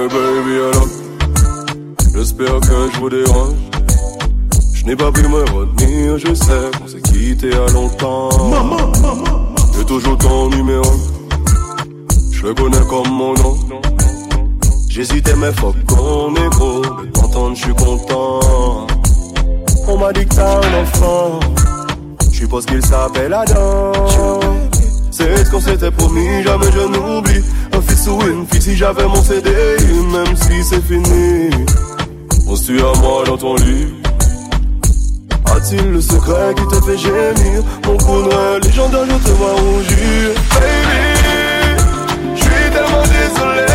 Hey baby, alors J'espère que je vous dérange. Je n'ai pas pu me retenir, je sais qu'on s'est quitté à longtemps. J'ai toujours ton numéro. Je le connais comme mon nom. J'hésitais mais faut qu'on est gros. De t'entendre, je suis content. On m'a dit que t'as un enfant. Je suppose qu'il s'appelle Adam. C'est ce qu'on s'était promis, jamais je n'oublie. Ou une fille si j'avais mon CD, même si c'est fini. On suit à moi dans ton lit. A-t-il le secret qui te fait gémir? Mon de légendaire, je te vois rougir Baby, je suis tellement désolé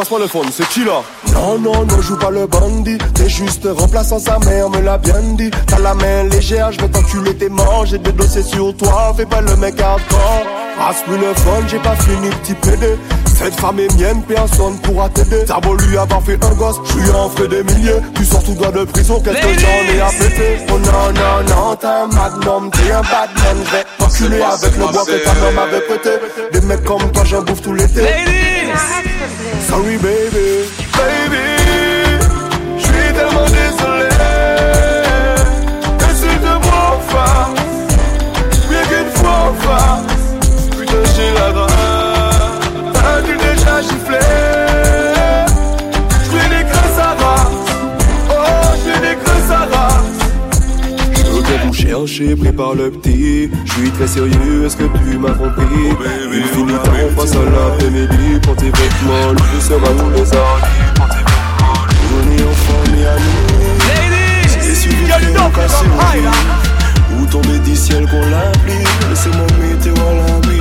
passe-moi le, passe-moi le phone, c'est qui là non, non, non, joue pas le bandit. T'es juste remplaçant sa mère, me l'a bien dit. T'as la main légère, je vais t'enculer tes manches. J'ai des dossiers sur toi, fais pas le mec hardcore. Passe-lui le fun, j'ai pas fini, petit PD. Cette femme est mienne, personne pourra t'aider. T'as beau lui avoir fait un gosse, je suis en frais des milliers. Tu sors tout droit de prison, qu'est-ce que j'en ai à péter? Oh non, non, non, t'es un magnum, t'es un badman. Je vais t'enculer avec le bois que ta mère m'avait prêté. Des mecs comme toi, j'en bouffe tout l'été. Sorry, baby, baby. Je suis tellement désolé. Insulte-moi en face. Bien qu'une fois en face. Putain, j'ai la rage. T'as-tu déjà giflé? J'fais des creux, ça rate. Oh, j'fais des creux, ça rate. Je viens vous chercher, prépare le petit. Je suis très sérieux, est-ce que tu m'as compris? On passe à l'après-midi. Pour tes vêtements, lui sera tous les. Pour tes vêtements, en famille à nous. Suivi de cassé Ou tomber du ciel qu'on l'applique. Laissez-moi météo à l'abri.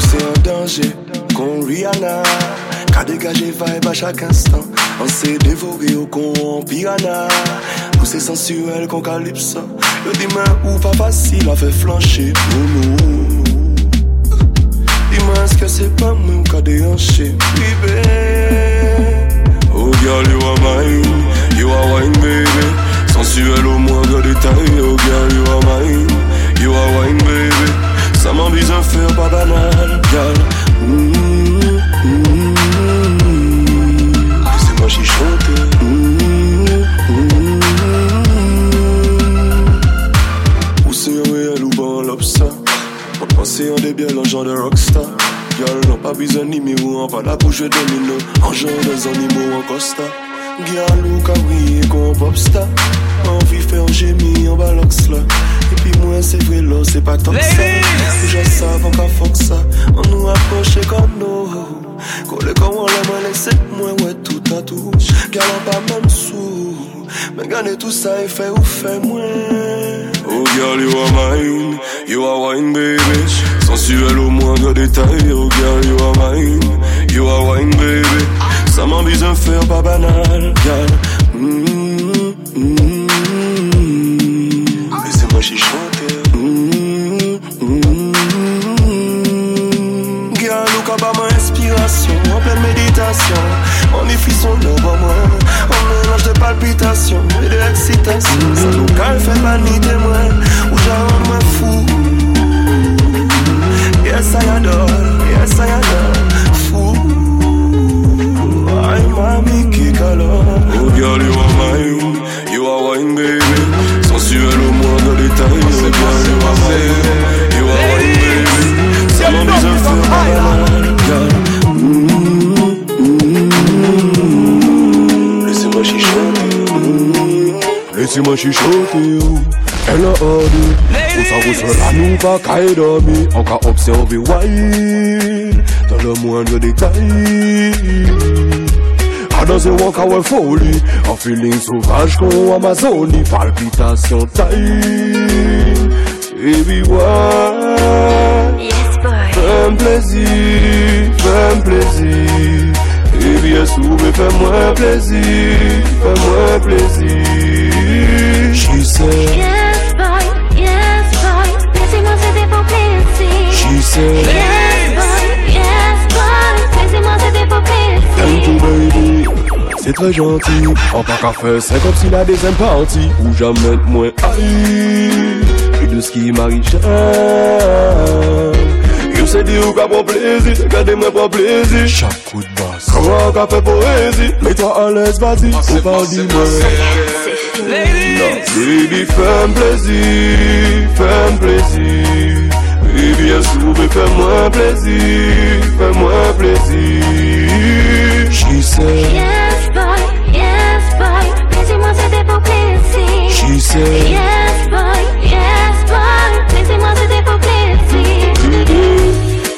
C'est un danger, qu'on Rihanna. Qu'a dégagé vibe à chaque instant. On s'est dévoré au con en piranha. Ou c'est sensuel qu'on calypso. Le dis-moi ou pas facile à faire flancher. Non. Dis-moi est-ce que c'est pas moi qui a déhanché. Baby. Oh girl, you are mine. You are wine, baby. Sensuel au moindre détail. Oh girl, you are mine. You are wine, baby. Ça m'envise un faire pas banal, girl. Mm, mm, mm. Laissez-moi chichoter. Mm, mm, mm. Ou c'est un réel ou bon lobster. On pensait en débiel en genre de rockstar. Girl, non pas besoin de numéro, on pas pour jouer domino. En genre des animaux en costa. Girl, ou cabri qu'on popstar. Envie faire gémir en balox là. Et puis moi, c'est vrai là, c'est pas tant que ça. Déjà ça, avant qu'à fuck ça. On nous approche comme nous. Collé comme on l'aime, laissé moi, ouais, tout à tout. Girl, on pas même sous. Mais gagner tout ça et fait ou fait moins. Oh girl, you are mine, you are wine baby Sensuel au moindre détail, oh girl, you are mine, you are wine baby. Ça m'envise un faire pas banal, girl. Mm, mm, mm. Laissez-moi chichoter. Mm, mm, Girl, ou pas ma inspiration En pleine méditation maximum she show to Elle a ordu Ousa ousa la nou pa kay domi An ka observe wain Dans le moindre détail A un walk away folie En feeling sauvage qu'on Amazonie Palpitation taille Baby why Yes boy. Fais plaisir Fais plaisir Baby est soube Fais-moi plaisir Fais-moi plaisir She said, Yes, boy. Yes, boy. Laissez-moi céder pour plaisir. she said Yes, boy. Yes, boy. Laissez-moi céder très gentil En pas qu'à faire c'est comme si la deuxième partie Ou jamais moins haï Et de ce qui m'arrive Je sais dire ou qu'à prendre plaisir Regardez-moi prendre plaisir Chaque coup de basse Comment qu'à faire poésie Mets-toi à l'aise vas-y Ou pas dis-moi Baby fais-moi plaisir Fais-moi plaisir Et bien sûr fais-moi plaisir Fais-moi plaisir She said Yes, boy, yes, boy. Laissez-moi c'était pour plaisir. She said Yes, boy, yes, boy. Laissez-moi c'était pour plaisir.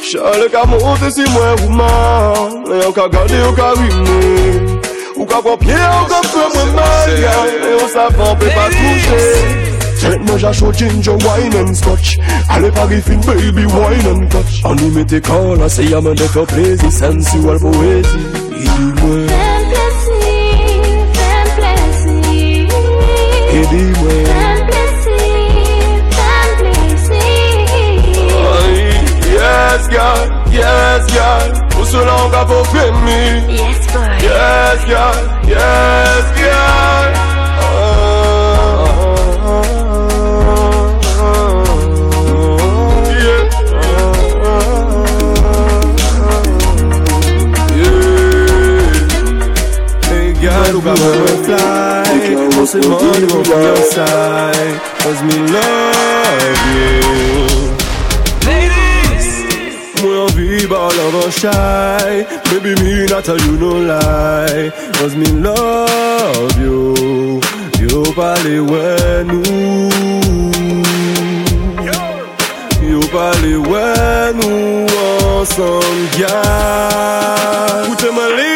Charles ka monte si mwen rouman E an ka gade ou ka rime Ou ka pran pied ou ka fwe mwen malga savant peut pas toucher Faites-moi j'achète ginger wine and scotch Allez Paris fin baby wine and touch On y mette quand là c'est y'a de faire plaisir Sensual poésie Dis-moi plaisir, Et dis-moi Yes, girl. yes, God. Pour cela, on va pour Yes, boy. Yes, girl. yes, girl. if I were a fly What's the money on your side Cause me love you. Ladies! We don't be all of shy. Baby me not tell you no lie. Cause me love you. Yo pale wenu Yo pale wenu Awesome yeah Put them a lead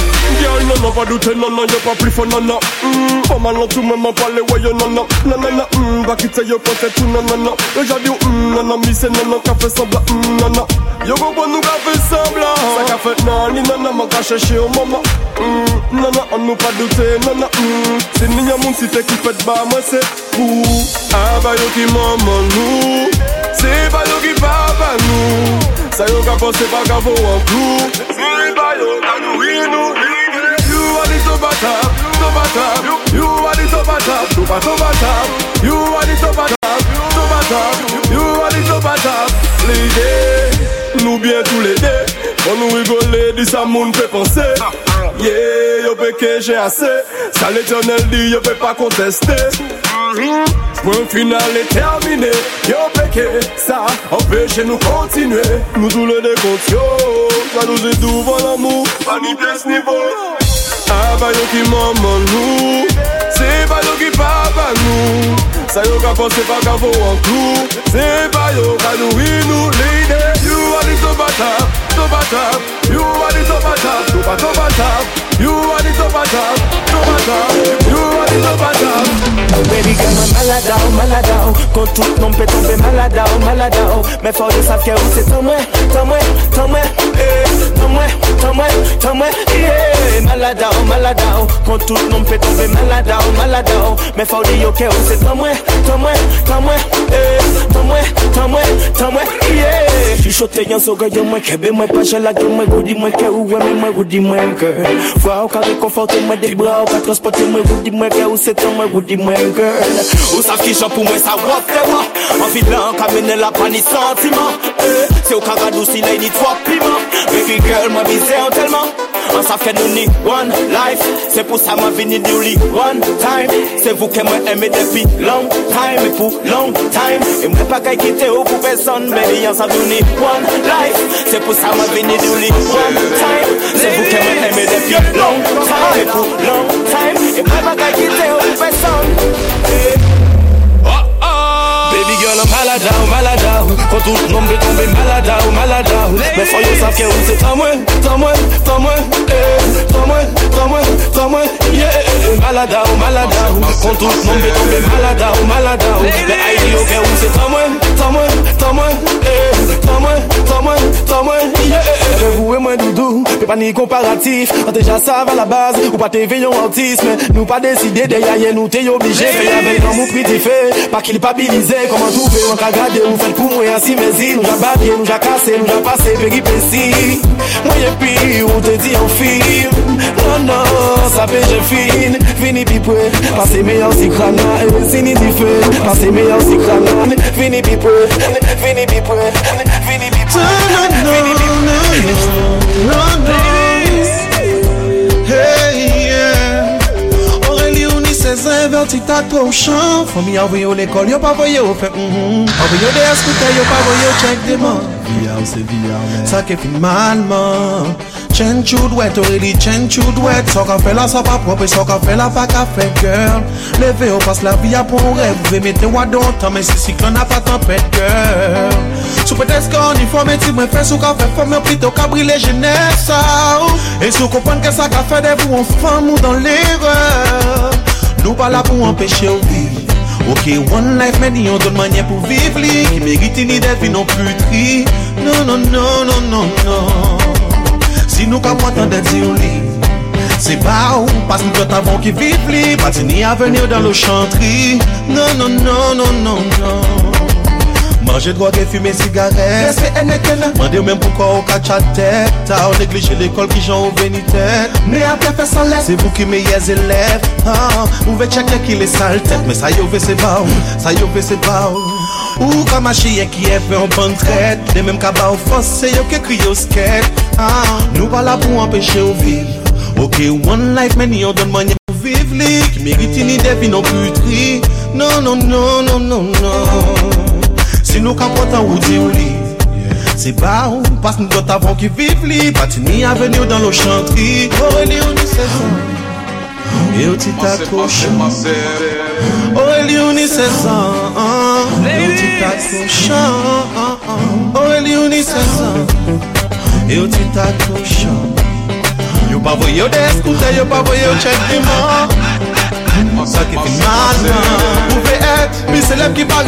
Girl, non, non, pas douter, non, non, y'a pas plus fort, non, non mm, Pas mal, non, tout même en parler, ouais, yo, non, non Non, non, non, mm, va quitter, yo, côté, tout, non, non, non Yo, j'ai dit, non, non, mi, c'est non, non, fait semblant, mm, non, non Yo, comprends, nous, fait semblant. Ça fait, non, ni, non, non, man, qu'a cherché au moment mm, Non, non, on nous pas douter, non, non, mm. C'est ni, y'a mon cité qui fait bas, moi, c'est fou Ah, bah, yo, qui maman, nous C'est pas yo qui papa, nous Ça, yo, qu'a pensé, pas qu'a vaut un clou C'est pas yo, qu'a nous, nous Lady, nous bien tous les deux. On nous dit ça fait penser. Yeah, yo péché j'ai assez. Ça l'éternel dit, yo peut pas contester. Point final est terminé. Yo péché, ça empêche nous continuer. Nous tous les. Ça nous pas ni ni vol. Ah maman ki papa yo pense You are the top top, top top. You are the top, top top top You are the top top, top top. You are the top top Baby girl, mwen malada ou, malada Kon tout non pe tombe malada ou, malada ou Men fò yo sav ke ou se mwen, mwen, tan mwen eh, mwen, mwen, tan mwen yeah. Malada ou, malada Kon tout non pe tombe malada ou, malada ou fò yo ke ou se mwen, mwen, tan mwen eh, mwen, mwen, tan mwen yeah. Chuchote yon so yo mwen kebe mwen pa jelage mwen goudi mwen ke ou weme mwen goudi mwen girl Fwa ou ka rekonforte mwen de bra ou ka transporte mwen goudi mwen ke ou se tan mwen goudi mwen girl Ou sav ki jan pou mwen sa wap se wap Anvi lan ka mene la pa ni sentiman Se si lay ni piment. Baby girl mwen bize an telman An sa fè nou ni one life. Se pou sa mwen vini di ou li one time. Se vou ke mwen eme depi long time. E pou long time. E mwen pa kay kite ou pou peson. Baby an sa nou ni one life. Se pou sa mwen vini di ou li one time. Se vou ke mwen eme depi long time. E pou long time. E mwen pa kay kite ou pou peson. Malada, ou ou Quand tout le tombé Malada, ou malade ou yo savent que c'est tant moins, tant moins, tant moins Tant moins, tant moins, ou ou Quand tout le tombé Malada, ou malade ou Mais aïe yo c'est tant moins ta mwen, ta mwen, eh. Ta mwen, ta mwen, ta vous yeah J'avoue doudou, pe pa ni komparatif An deja sa va la base, ou pa te veyon autisme Nou pa deside de yaye, nou te yo yoblige Fe yave nan mou pri fe, pa ki li pabilize Koman tou ve, an ka gade ou fel pou mwen ansi mezi Nou ja babye, nou ja kase, nou ja pase, peripesi Mwen ye pi, ou te di an film. Non, non, sa pe je fin vini pi pre Pase me yaw si kram nan, zini di fe Pase me yaw si kram nan, vini pi pre Vini pi pre, vini pi pre Vini pi pre Hey yeah Aurélie ou ni se zè verti ta tou chan Fomi avwe yo l'ekol, yo pa voye yo fe Avwe yo de eskoute, yo pa voye yo chek deman Via ou se via men Sa ke fin malman Chen chud wet, already chen chud wet Sa ka fe la sa pa prope, sa ka fe la fa ka fe girl. Leve yo pas la vi apon rev Ve mete wadon tan men si siklon a fa tempet girl. Sou petes ka uniforme ti mwen fe Sou ka fe fome plito ka brile jene sa E sou kompon ke sa ka fe devou An fam ou dan l'erreur. Nou pa la pou empeshe ou viv. Ok, one life men yon don manye pou viv li. Ki meriti ni defi non putri Non, non, non, non, non, non. Si nou ka mwen tan de di ou li Se pa ou, pas nou tot avon ki vip li Pati ni avenir dan lo chantri Non, non, non, non, non, non. Manje droge, fume sigaret Mese ene ken Mande ou men pou kwa ou kacha tet A ou neglije l'ekol ki jan ou veni tet Ne apre fe san let Se pou ki me ye zelef Ou ve cheke ki le sal tet Me sa yo ve se ba ou Sa yo ve se ba ou Ou kama chiye ki e fe an ban tret De menm kaba ou fos se yo ke kri yo sket Nou pala pou empeshe ou viv Ok, one life meni yon don manye pou viv li Ki meriti ni depi non putri Non, non, non, non, non, non. nou ka potan ou di ou li. Se ba ou, pas nou dot avon ki viv li. Pati ni aveni ou dan lo chantri. Oreli ou ni sezon E ou ti ta koshan Oreli ou ni sezon E ou ti ta koshan Oreli ou ni sezon E ou ti ta koshan Yo pa voye ou deskoute, yo pa voye ou chek di man